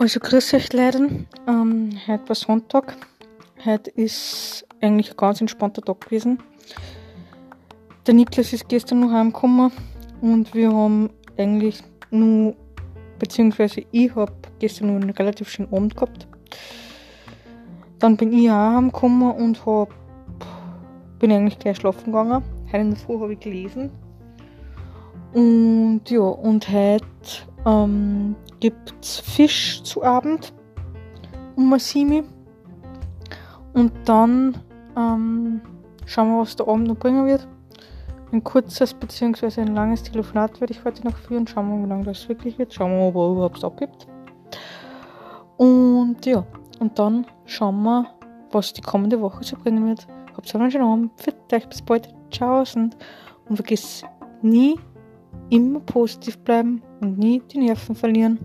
Also grüß euch Leute. Ähm, heute war Sonntag. Heute ist eigentlich ein ganz entspannter Tag gewesen. Der Niklas ist gestern noch heimgekommen und wir haben eigentlich nur, beziehungsweise ich habe gestern nur einen relativ schönen Abend gehabt. Dann bin ich auch heimgekommen und hab, bin eigentlich gleich schlafen gegangen. Heute in der Früh habe ich gelesen. Und ja, und heute ähm, gibt es Fisch zu Abend um Masimi. Und dann ähm, schauen wir, was der Abend noch bringen wird. Ein kurzes bzw. ein langes Telefonat werde ich heute noch führen. Schauen wir, wie lange das wirklich wird. Schauen wir, ob er überhaupt abgibt. Und ja, und dann schauen wir, was die kommende Woche so bringen wird. Habt einen schönen Abend. Für euch bis bald. Ciao und, und vergiss nie immer positiv bleiben und nie die Nerven verlieren.